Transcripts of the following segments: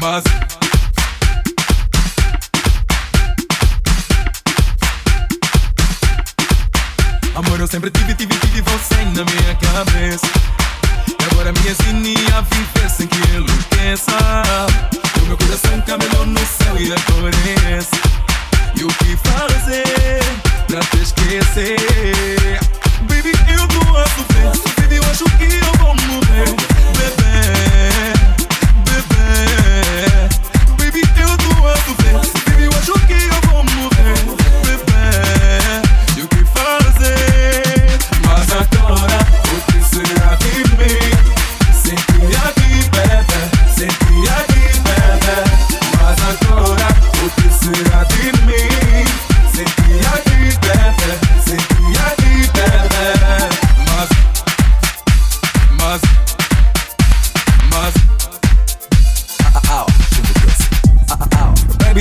Mas Amor, eu sempre tive, tive, tive você na minha cabeça. E agora me ensine a viver sem que enlouqueça. O meu coração camelou no céu e agora esse. E o que fazer pra te esquecer? Baby, eu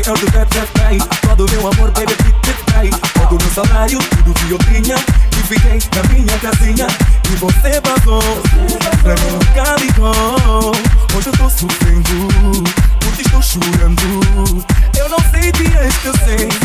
Baby, eu te tratei Todo meu amor, baby, te tratei Todo meu salário, tudo que eu tinha E fiquei na minha casinha. E você vazou. Pra mim nunca ligou. Hoje eu tô sofrendo. Por ti estou chorando. Eu não sei te esquecer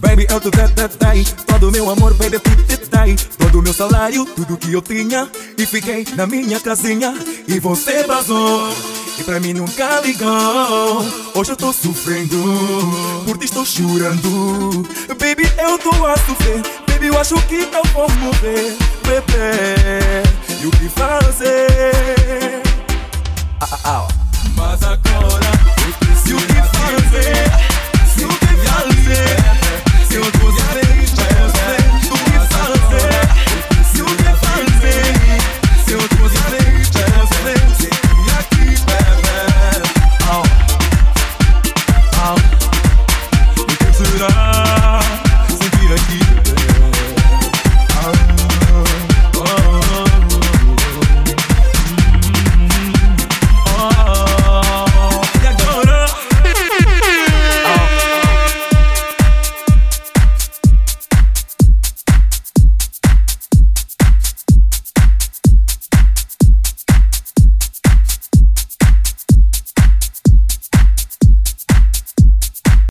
Baby, eu te tratei Todo meu amor, baby, te tratei Todo meu salário, tudo que eu tinha. E fiquei na minha casinha. E você vazou. E pra mim nunca ligou. Hoje eu tô sofrendo. Por ti estou chorando. Baby, eu tô a sofrer. Baby, eu acho que eu vou morrer Bebê, e o que fazer?